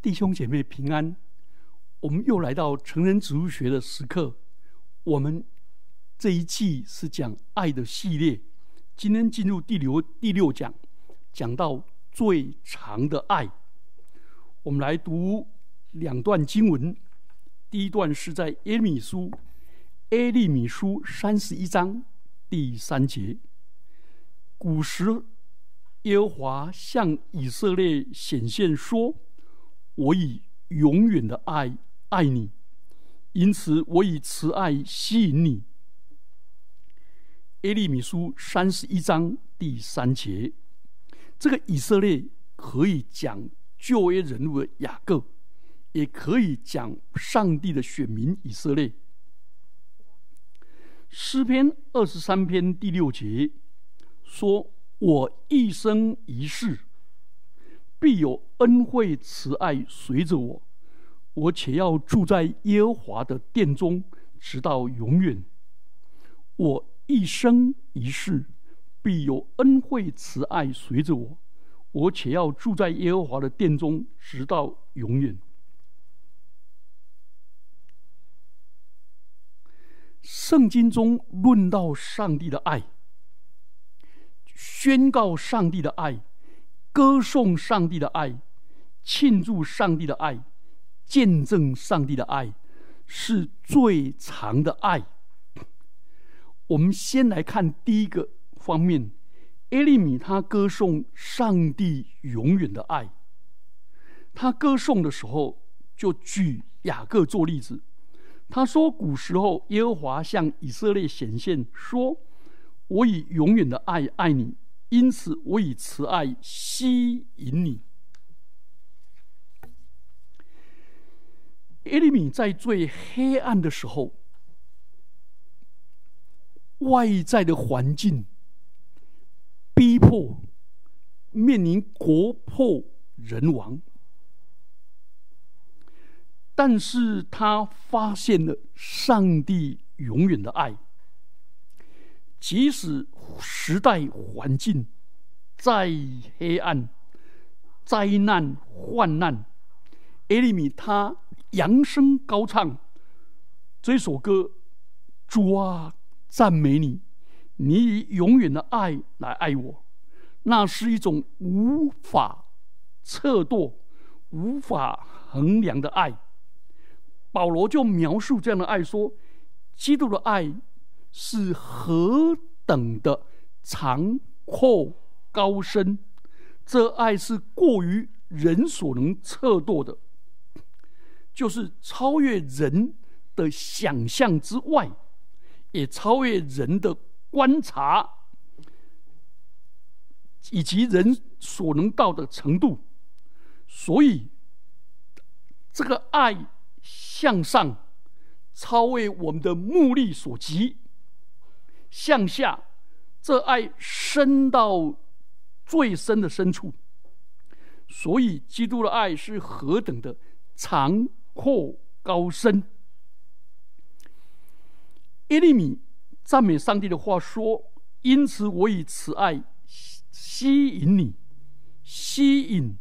弟兄姐妹平安，我们又来到成人植物学的时刻。我们这一季是讲爱的系列，今天进入第六第六讲，讲到最长的爱。我们来读两段经文，第一段是在耶米书耶利米书三十一章第三节。古时耶和华向以色列显现说。我以永远的爱爱你，因此我以慈爱吸引你。耶利米书三十一章第三节，这个以色列可以讲旧约人物的雅各，也可以讲上帝的选民以色列。诗篇二十三篇第六节说：“我一生一世。”必有恩惠慈爱随着我，我且要住在耶和华的殿中，直到永远。我一生一世必有恩惠慈爱随着我，我且要住在耶和华的殿中，直到永远。圣经中论到上帝的爱，宣告上帝的爱。歌颂上帝的爱，庆祝上帝的爱，见证上帝的爱，是最长的爱。我们先来看第一个方面，埃利米他歌颂上帝永远的爱。他歌颂的时候，就举雅各做例子。他说：“古时候，耶和华向以色列显现，说：我以永远的爱爱你。”因此，我以慈爱吸引你。耶利米在最黑暗的时候，外在的环境逼迫，面临国破人亡，但是他发现了上帝永远的爱。即使时代环境再黑暗、灾难患难，艾利米他扬声高唱这首歌：“主啊，赞美你，你以永远的爱来爱我。”那是一种无法测度、无法衡量的爱。保罗就描述这样的爱说：“基督的爱。”是何等的长阔高深，这爱是过于人所能测度的，就是超越人的想象之外，也超越人的观察以及人所能到的程度。所以，这个爱向上，超越我们的目力所及。向下，这爱深到最深的深处。所以，基督的爱是何等的长阔高深。耶利米赞美上帝的话说：“因此，我以慈爱吸引你。吸引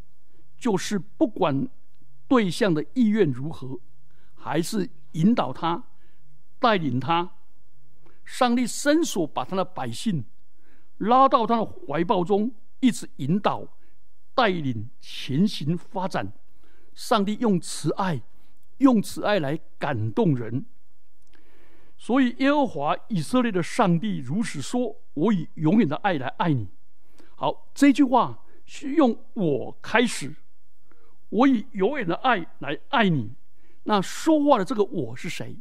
就是不管对象的意愿如何，还是引导他，带领他。”上帝伸手把他的百姓拉到他的怀抱中，一直引导、带领前行发展。上帝用慈爱，用慈爱来感动人。所以耶和华以色列的上帝如此说：“我以永远的爱来爱你。”好，这句话是用我开始，我以永远的爱来爱你。那说话的这个我是谁？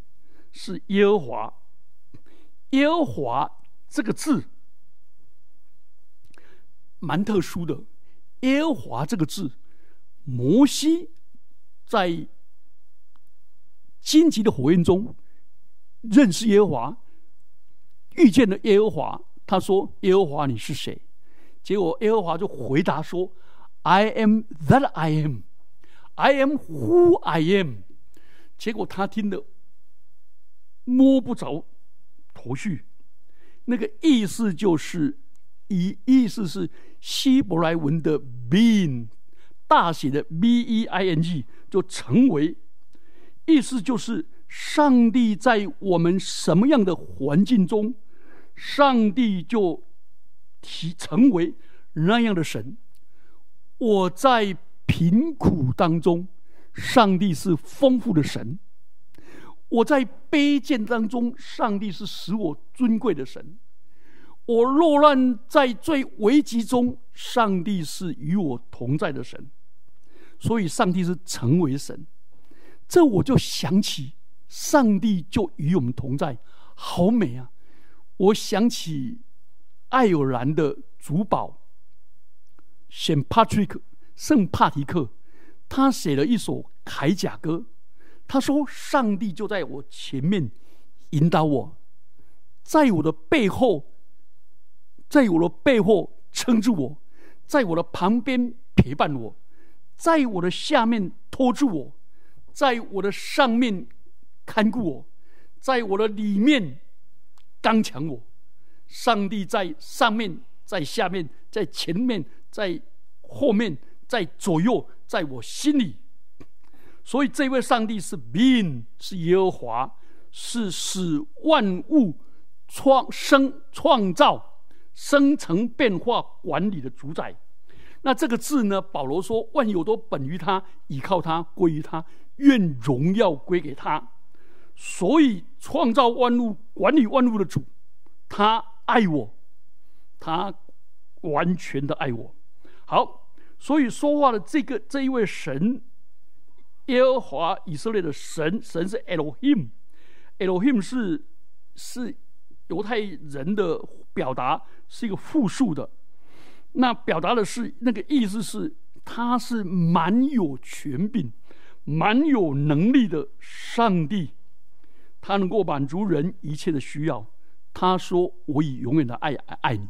是耶和华。耶和华这个字蛮特殊的。耶和华这个字，摩西在荆棘的火焰中认识耶和华，遇见了耶和华。他说：“耶和华，你是谁？”结果耶和华就回答说：“I am that I am. I am who I am。”结果他听得摸不着。头绪，那个意思就是，意意思是希伯来文的 being 大写的 B E I N G，就成为，意思就是上帝在我们什么样的环境中，上帝就提成为那样的神。我在贫苦当中，上帝是丰富的神；我在卑贱当中，上帝是使我尊贵的神。我落难在最危急中，上帝是与我同在的神，所以上帝是成为神。这我就想起，上帝就与我们同在，好美啊！我想起爱尔兰的主保圣帕特里克，圣帕提克，他写了一首铠甲歌。他说：“上帝就在我前面引导我，在我的背后。”在我的背后撑住我，在我的旁边陪伴我，在我的下面托住我，在我的上面看顾我，在我的里面刚强我。上帝在上面，在下面，在前面，在后面，在左右，在我心里。所以这位上帝是 being，是耶和华，是使万物创生创造。生成变化管理的主宰，那这个字呢？保罗说：“万有都本于他，倚靠他，归于他，愿荣耀归给他。”所以创造万物、管理万物的主，他爱我，他完全的爱我。好，所以说话的这个这一位神，耶和华以色列的神，神是 Elohim，Elohim 是是犹太人的表达。是一个复数的，那表达的是那个意思是，他是蛮有权柄、蛮有能力的上帝，他能够满足人一切的需要。他说：“我以永远的爱爱爱你。”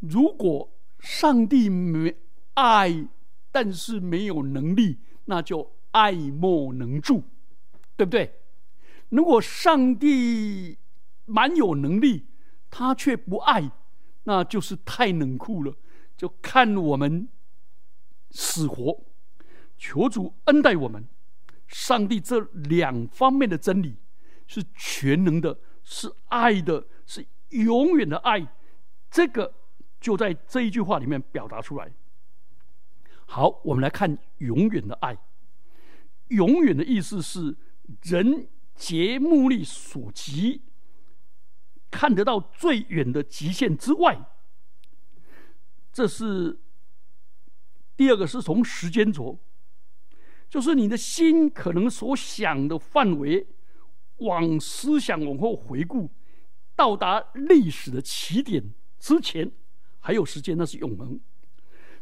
如果上帝没爱，但是没有能力，那就爱莫能助，对不对？如果上帝蛮有能力，他却不爱。那就是太冷酷了，就看我们死活。求主恩待我们。上帝这两方面的真理是全能的，是爱的，是永远的爱。这个就在这一句话里面表达出来。好，我们来看永远的爱。永远的意思是人竭目力所及。看得到最远的极限之外，这是第二个，是从时间轴，就是你的心可能所想的范围，往思想往后回顾，到达历史的起点之前，还有时间，那是永恒。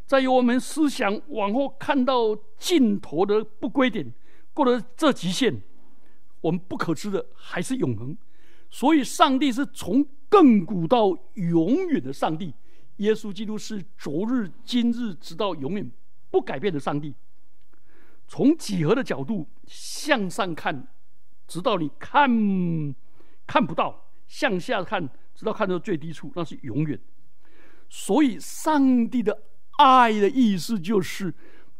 在于我们思想往后看到尽头的不归点，过了这极限，我们不可知的还是永恒。所以，上帝是从亘古到永远的上帝。耶稣基督是昨日、今日，直到永远不改变的上帝。从几何的角度向上看，直到你看看不到；向下看，直到看到最低处，那是永远。所以，上帝的爱的意思就是：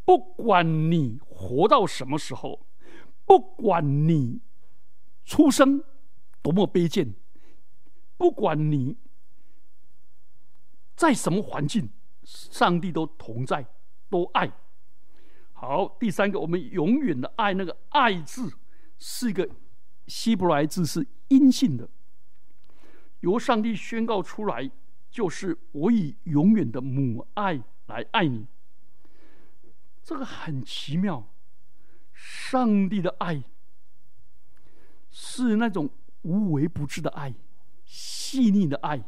不管你活到什么时候，不管你出生。多么卑贱！不管你在什么环境，上帝都同在，都爱。好，第三个，我们永远的爱，那个“爱”字是一个希伯来字，是阴性的，由上帝宣告出来，就是我以永远的母爱来爱你。这个很奇妙，上帝的爱是那种。无微不至的爱，细腻的爱。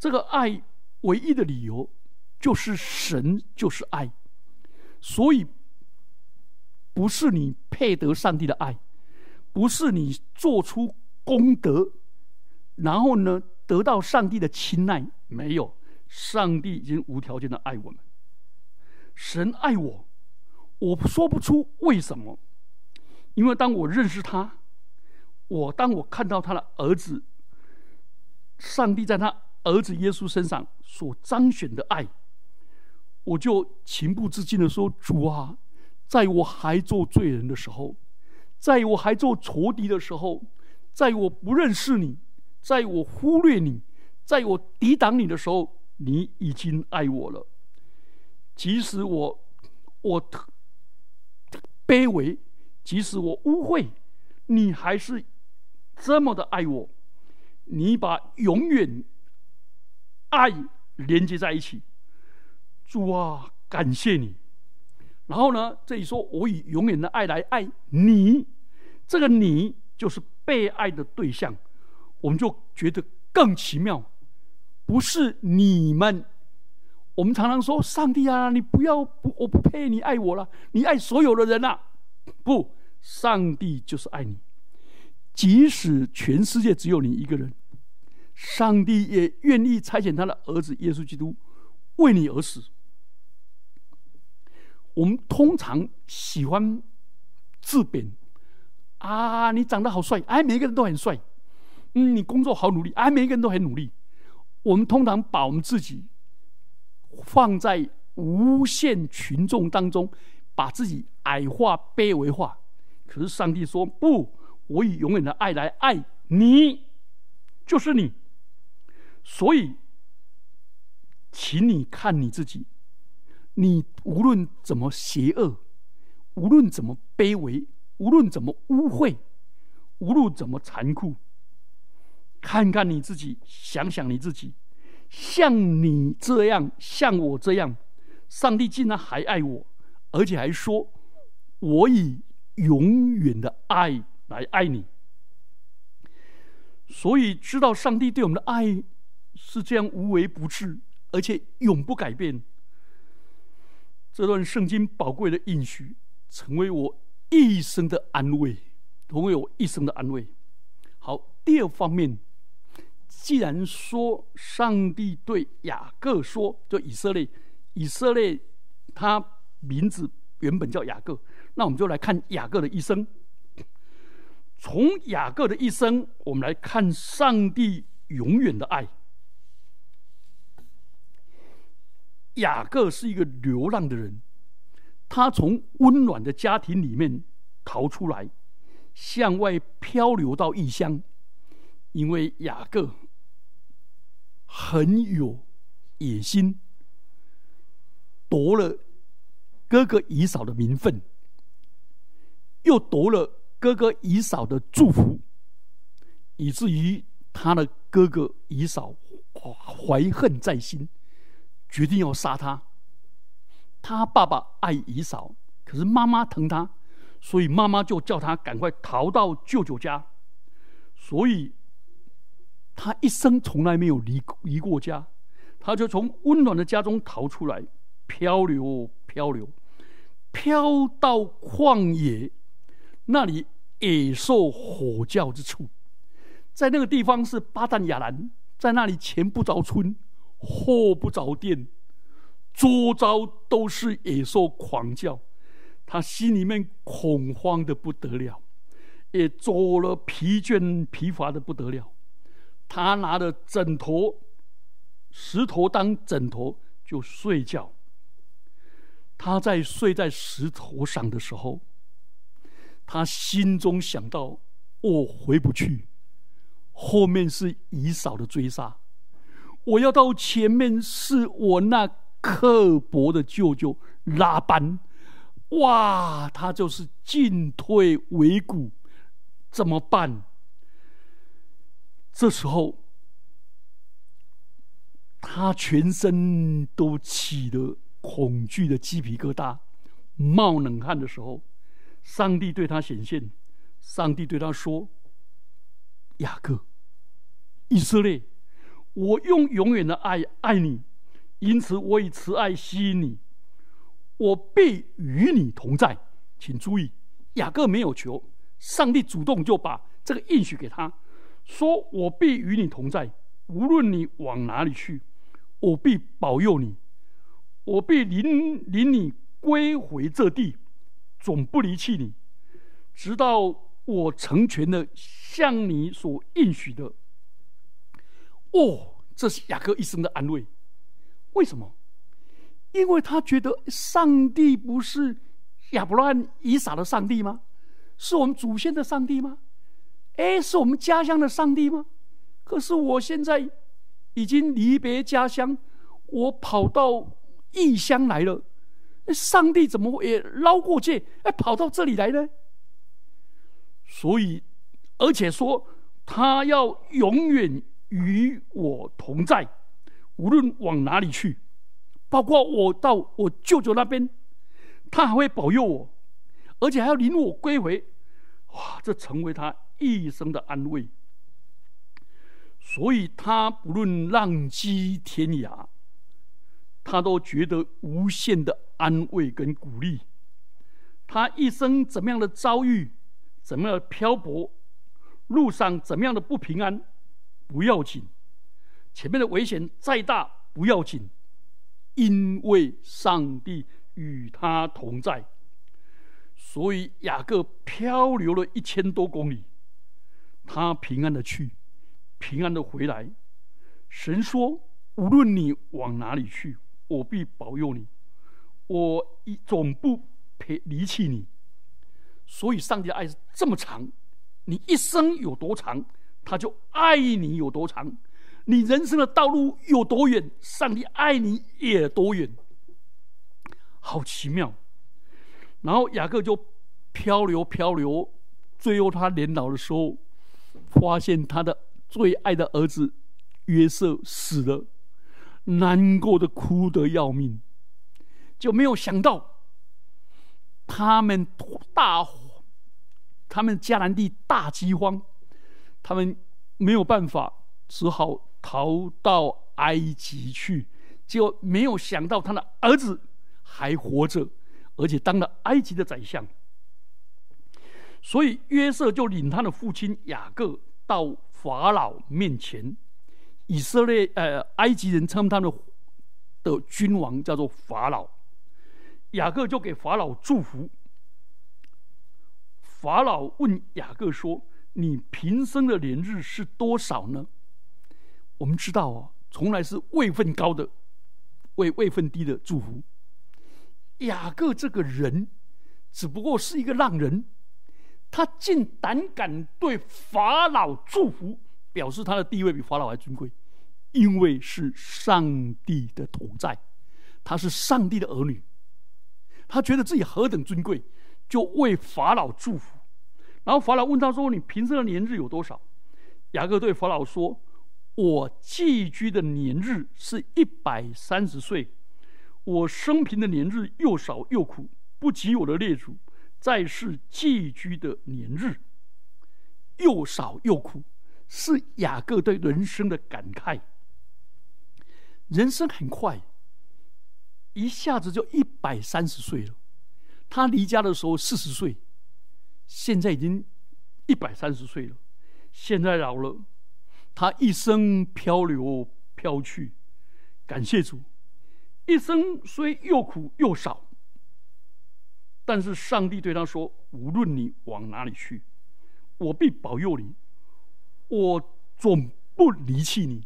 这个爱唯一的理由就是神就是爱，所以不是你配得上帝的爱，不是你做出功德，然后呢得到上帝的青睐。没有，上帝已经无条件的爱我们。神爱我，我说不出为什么，因为当我认识他。我当我看到他的儿子，上帝在他儿子耶稣身上所彰显的爱，我就情不自禁的说：“主啊，在我还做罪人的时候，在我还做仇敌的时候，在我不认识你，在我忽略你，在我抵挡你的时候，你已经爱我了。即使我我卑微，即使我污秽，你还是这么的爱我。你把永远爱连接在一起。”主啊，感谢你。然后呢，这里说我以永远的爱来爱你，这个你就是被爱的对象，我们就觉得更奇妙。不是你们，我们常常说上帝啊，你不要不，我不配你爱我了，你爱所有的人呐。不，上帝就是爱你，即使全世界只有你一个人，上帝也愿意差遣他的儿子耶稣基督为你而死。我们通常喜欢自贬啊，你长得好帅，哎，每个人都很帅。嗯，你工作好努力，哎，每个人都很努力。我们通常把我们自己放在无限群众当中，把自己矮化、卑微化。可是上帝说：“不，我以永远的爱来爱你，就是你。”所以，请你看你自己。你无论怎么邪恶，无论怎么卑微，无论怎么污秽，无论怎么残酷，看看你自己，想想你自己，像你这样，像我这样，上帝竟然还爱我，而且还说：“我以永远的爱来爱你。”所以，知道上帝对我们的爱是这样无微不至，而且永不改变。这段圣经宝贵的应许，成为我一生的安慰，成为我一生的安慰。好，第二方面，既然说上帝对雅各说，就以色列，以色列他名字原本叫雅各，那我们就来看雅各的一生。从雅各的一生，我们来看上帝永远的爱。雅各是一个流浪的人，他从温暖的家庭里面逃出来，向外漂流到异乡。因为雅各很有野心，夺了哥哥以嫂的名分，又夺了哥哥以嫂的祝福，以至于他的哥哥以嫂怀恨在心。决定要杀他。他爸爸爱姨嫂，可是妈妈疼他，所以妈妈就叫他赶快逃到舅舅家。所以，他一生从来没有离离过家。他就从温暖的家中逃出来，漂流，漂流，飘到旷野，那里野兽吼叫之处，在那个地方是巴旦亚兰，在那里前不着村。后不着店，周遭都是野兽狂叫，他心里面恐慌的不得了，也走了疲倦疲乏的不得了。他拿着枕头，石头当枕头就睡觉。他在睡在石头上的时候，他心中想到：我回不去，后面是姨嫂的追杀。我要到前面，是我那刻薄的舅舅拉班，哇，他就是进退维谷，怎么办？这时候，他全身都起了恐惧的鸡皮疙瘩，冒冷汗的时候，上帝对他显现，上帝对他说：“雅各，以色列。”我用永远的爱爱你，因此我以慈爱吸引你，我必与你同在。请注意，雅各没有求，上帝主动就把这个应许给他，说我必与你同在，无论你往哪里去，我必保佑你，我必领领你归回这地，总不离弃你，直到我成全了向你所应许的。哦，这是雅各一生的安慰。为什么？因为他觉得上帝不是亚伯拉罕、以撒的上帝吗？是我们祖先的上帝吗？哎，是我们家乡的上帝吗？可是我现在已经离别家乡，我跑到异乡来了。上帝怎么也捞过界，哎，跑到这里来呢？所以，而且说他要永远与我同在，无论往哪里去，包括我到我舅舅那边，他还会保佑我，而且还要领我归回。哇，这成为他一生的安慰。所以他不论浪迹天涯，他都觉得无限的安慰跟鼓励。他一生怎么样的遭遇，怎么样的漂泊，路上怎么样的不平安，不要紧；前面的危险再大，不要紧，因为上帝与他同在。所以雅各漂流了一千多公里，他平安的去。平安的回来，神说：“无论你往哪里去，我必保佑你，我一总不离弃你。”所以，上帝的爱是这么长，你一生有多长，他就爱你有多长；你人生的道路有多远，上帝爱你也多远。好奇妙！然后雅各就漂流漂流，最后他年老的时候，发现他的。最爱的儿子约瑟死了，难过的哭得要命，就没有想到他们大，他们迦南地大饥荒，他们没有办法，只好逃到埃及去。就没有想到他的儿子还活着，而且当了埃及的宰相。所以约瑟就领他的父亲雅各到。法老面前，以色列呃，埃及人称他的的君王叫做法老。雅各就给法老祝福。法老问雅各说：“你平生的年日是多少呢？”我们知道啊，从来是位分高的为位分低的祝福。雅各这个人只不过是一个浪人。他竟胆敢对法老祝福，表示他的地位比法老还尊贵，因为是上帝的同在，他是上帝的儿女，他觉得自己何等尊贵，就为法老祝福。然后法老问他说：“你平生的年日有多少？”雅各对法老说：“我寄居的年日是一百三十岁，我生平的年日又少又苦，不及我的列祖。”在世寄居的年日又少又苦，是雅各对人生的感慨。人生很快，一下子就一百三十岁了。他离家的时候四十岁，现在已经一百三十岁了。现在老了，他一生漂流飘去。感谢主，一生虽又苦又少。但是上帝对他说：“无论你往哪里去，我必保佑你，我总不离弃你。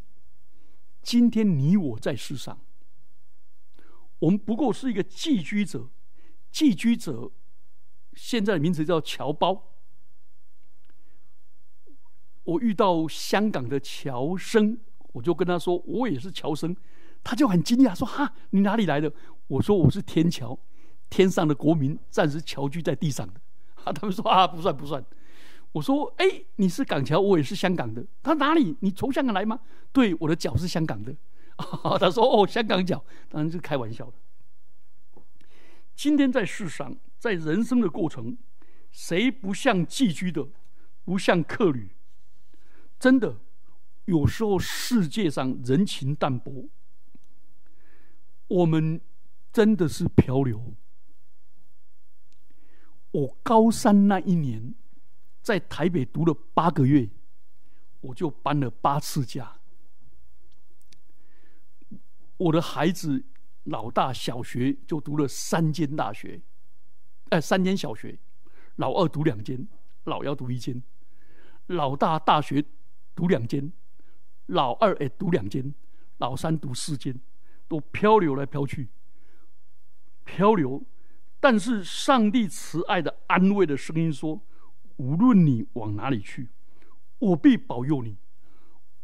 今天你我在世上，我们不过是一个寄居者。寄居者现在的名词叫侨胞。我遇到香港的侨生，我就跟他说我也是侨生，他就很惊讶说：哈，你哪里来的？我说我是天桥。”天上的国民暂时侨居在地上的，啊，他们说啊，不算不算。我说，哎，你是港侨，我也是香港的。他哪里？你从香港来吗？对，我的脚是香港的。他说，哦，香港脚，当然是开玩笑的。今天在世上，在人生的过程，谁不像寄居的，不像客旅？真的，有时候世界上人情淡薄，我们真的是漂流。我高三那一年，在台北读了八个月，我就搬了八次家。我的孩子老大小学就读了三间大学，哎，三间小学，老二读两间，老幺读一间。老大大学读两间，老二也读两间，老三读四间，都漂流来漂去。漂流，但是上帝慈爱的安慰的声音说：“无论你往哪里去，我必保佑你，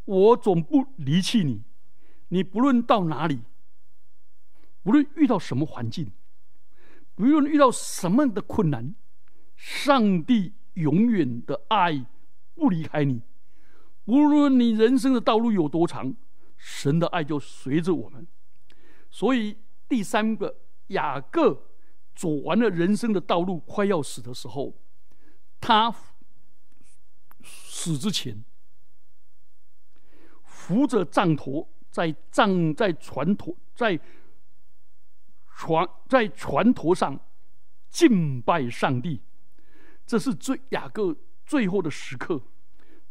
我总不离弃你。你不论到哪里，无论遇到什么环境，无论遇到什么的困难，上帝永远的爱不离开你。无论你人生的道路有多长，神的爱就随着我们。所以第三个。”雅各走完了人生的道路，快要死的时候，他死之前扶着杖头，在杖在船头，在船在船头上敬拜上帝。这是最雅各最后的时刻，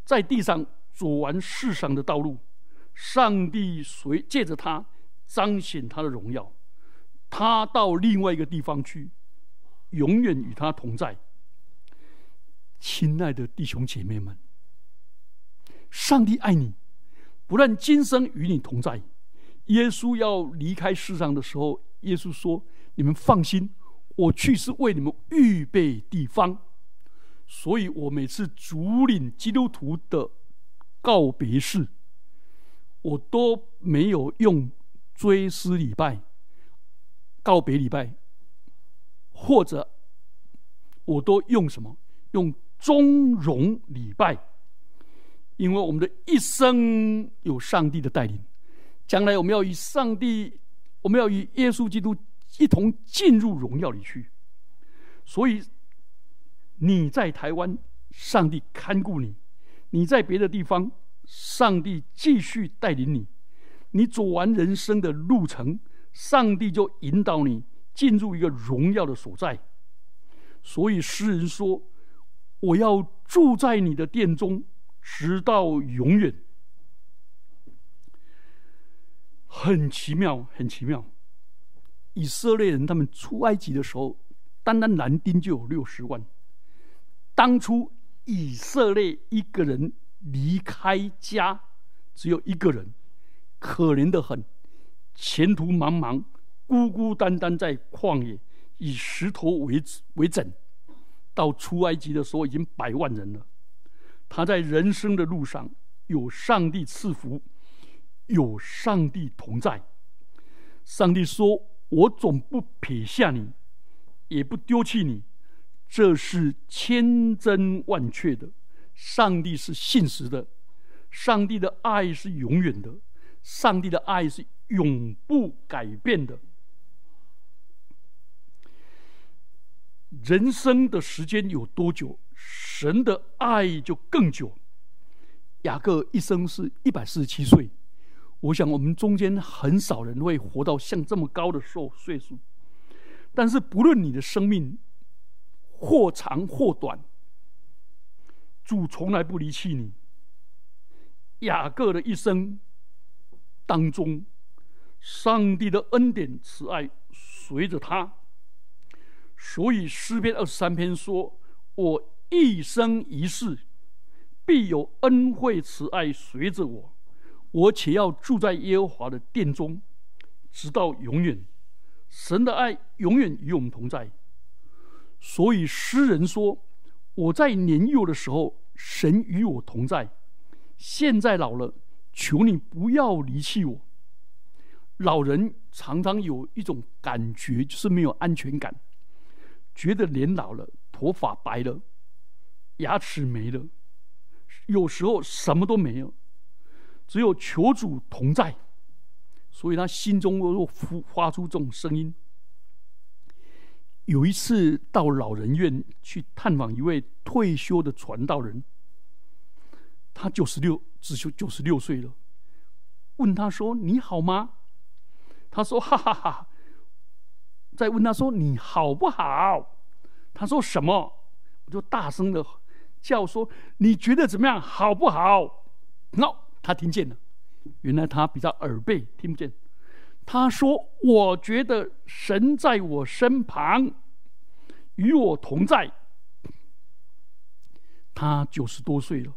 在地上走完世上的道路，上帝随借着他彰显他的荣耀。他到另外一个地方去，永远与他同在。亲爱的弟兄姐妹们，上帝爱你，不但今生与你同在。耶稣要离开世上的时候，耶稣说：“你们放心，我去是为你们预备地方。”所以，我每次主领基督徒的告别式，我都没有用追思礼拜。告别礼拜，或者我都用什么？用中容礼拜，因为我们的一生有上帝的带领，将来我们要与上帝，我们要与耶稣基督一同进入荣耀里去。所以你在台湾，上帝看顾你；你在别的地方，上帝继续带领你。你走完人生的路程。上帝就引导你进入一个荣耀的所在，所以诗人说：“我要住在你的殿中，直到永远。”很奇妙，很奇妙。以色列人他们出埃及的时候，单单男丁就有六十万。当初以色列一个人离开家，只有一个人，可怜的很。前途茫茫，孤孤单单在旷野，以石头为为枕。到出埃及的时候，已经百万人了。他在人生的路上有上帝赐福，有上帝同在。上帝说：“我总不撇下你，也不丢弃你。”这是千真万确的。上帝是信实的，上帝的爱是永远的，上帝的爱是。永不改变的。人生的时间有多久，神的爱就更久。雅各一生是一百四十七岁，我想我们中间很少人会活到像这么高的寿岁数。但是不论你的生命或长或短，主从来不离弃你。雅各的一生当中。上帝的恩典慈爱随着他，所以诗篇二十三篇说：“我一生一世必有恩惠慈爱随着我，我且要住在耶和华的殿中，直到永远。神的爱永远与我们同在。”所以诗人说：“我在年幼的时候，神与我同在；现在老了，求你不要离弃我。”老人常常有一种感觉，就是没有安全感，觉得年老了，头发白了，牙齿没了，有时候什么都没有，只有求主同在，所以他心中又发发出这种声音。有一次到老人院去探访一位退休的传道人，他九十六，只有九十六岁了，问他说：“你好吗？”他说：“哈哈哈！”再问他说：“你好不好？”他说：“什么？”我就大声的叫说：“你觉得怎么样？好不好？”那他听见了，原来他比较耳背，听不见。他说：“我觉得神在我身旁，与我同在。”他九十多岁了，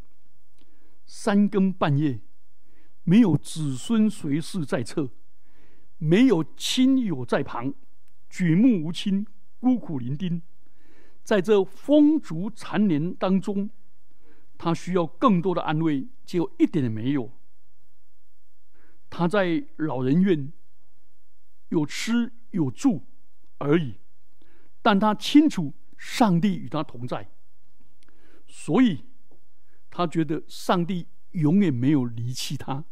三更半夜，没有子孙随侍在侧。没有亲友在旁，举目无亲，孤苦伶仃，在这风烛残年当中，他需要更多的安慰，结果一点也没有。他在老人院有吃有住而已，但他清楚上帝与他同在，所以他觉得上帝永远没有离弃他，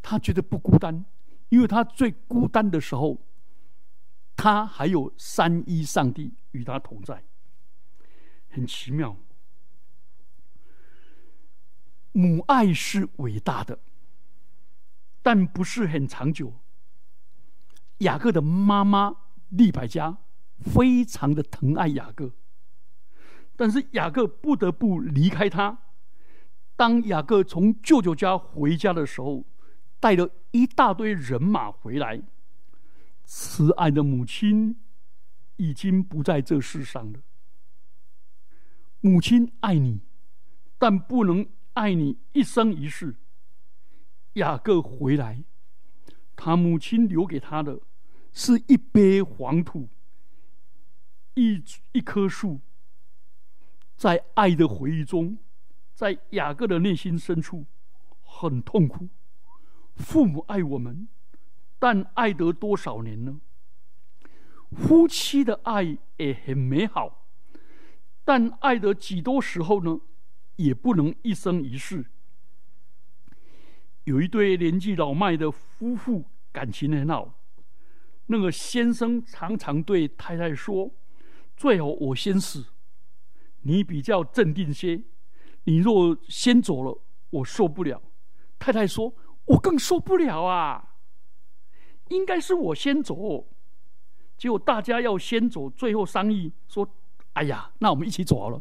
他觉得不孤单，因为他最孤单的时候，他还有三一上帝与他同在，很奇妙。母爱是伟大的。但不是很长久。雅各的妈妈利百加非常的疼爱雅各，但是雅各不得不离开他。当雅各从舅舅家回家的时候，带了一大堆人马回来。慈爱的母亲已经不在这世上了。母亲爱你，但不能爱你一生一世。雅各回来，他母亲留给他的是一杯黄土，一一棵树。在爱的回忆中，在雅各的内心深处，很痛苦。父母爱我们，但爱得多少年呢？夫妻的爱也很美好，但爱得几多时候呢？也不能一生一世。有一对年纪老迈的夫妇，感情很好。那个先生常常对太太说：“最好我先死，你比较镇定些。你若先走了，我受不了。”太太说：“我更受不了啊！应该是我先走。”结果大家要先走，最后商议说：“哎呀，那我们一起走好了。”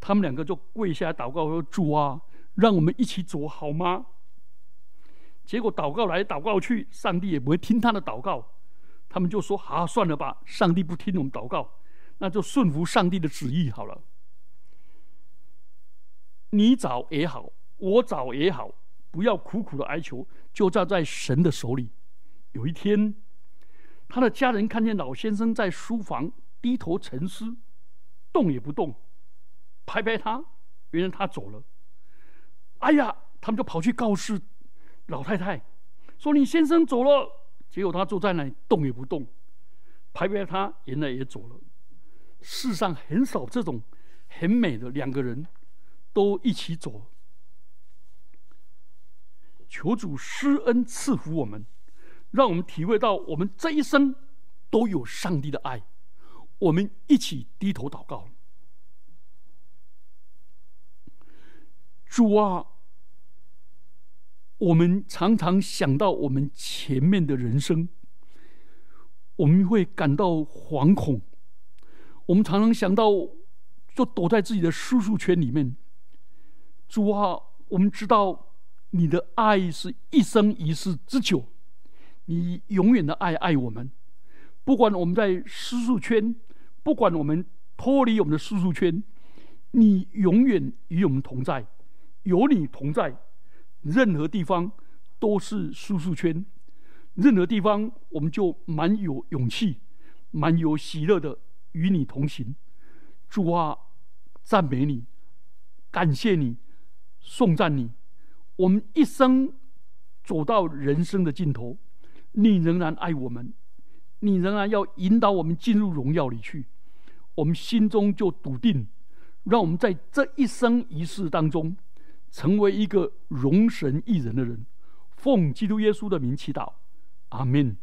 他们两个就跪下来祷告说：“主啊，让我们一起走好吗？”结果祷告来祷告去，上帝也不会听他的祷告。他们就说：“好，算了吧，上帝不听我们祷告，那就顺服上帝的旨意好了。你找也好，我找也好，不要苦苦的哀求，就站在神的手里。”有一天，他的家人看见老先生在书房低头沉思，动也不动，拍拍他，原来他走了。哎呀，他们就跑去告示。老太太说：“你先生走了。”结果他坐在那里动也不动，拍拍他，原来也走了。世上很少这种很美的两个人都一起走。求主施恩赐福我们，让我们体会到我们这一生都有上帝的爱。我们一起低头祷告，主啊。我们常常想到我们前面的人生，我们会感到惶恐。我们常常想到，就躲在自己的舒适圈里面。主啊，我们知道你的爱是一生一世之久，你永远的爱爱我们。不管我们在舒适圈，不管我们脱离我们的舒适圈，你永远与我们同在，有你同在。任何地方都是舒适圈，任何地方我们就蛮有勇气、蛮有喜乐的与你同行。主啊，赞美你，感谢你，颂赞你。我们一生走到人生的尽头，你仍然爱我们，你仍然要引导我们进入荣耀里去。我们心中就笃定，让我们在这一生一世当中。成为一个容神一人的人，奉基督耶稣的名祈祷，阿门。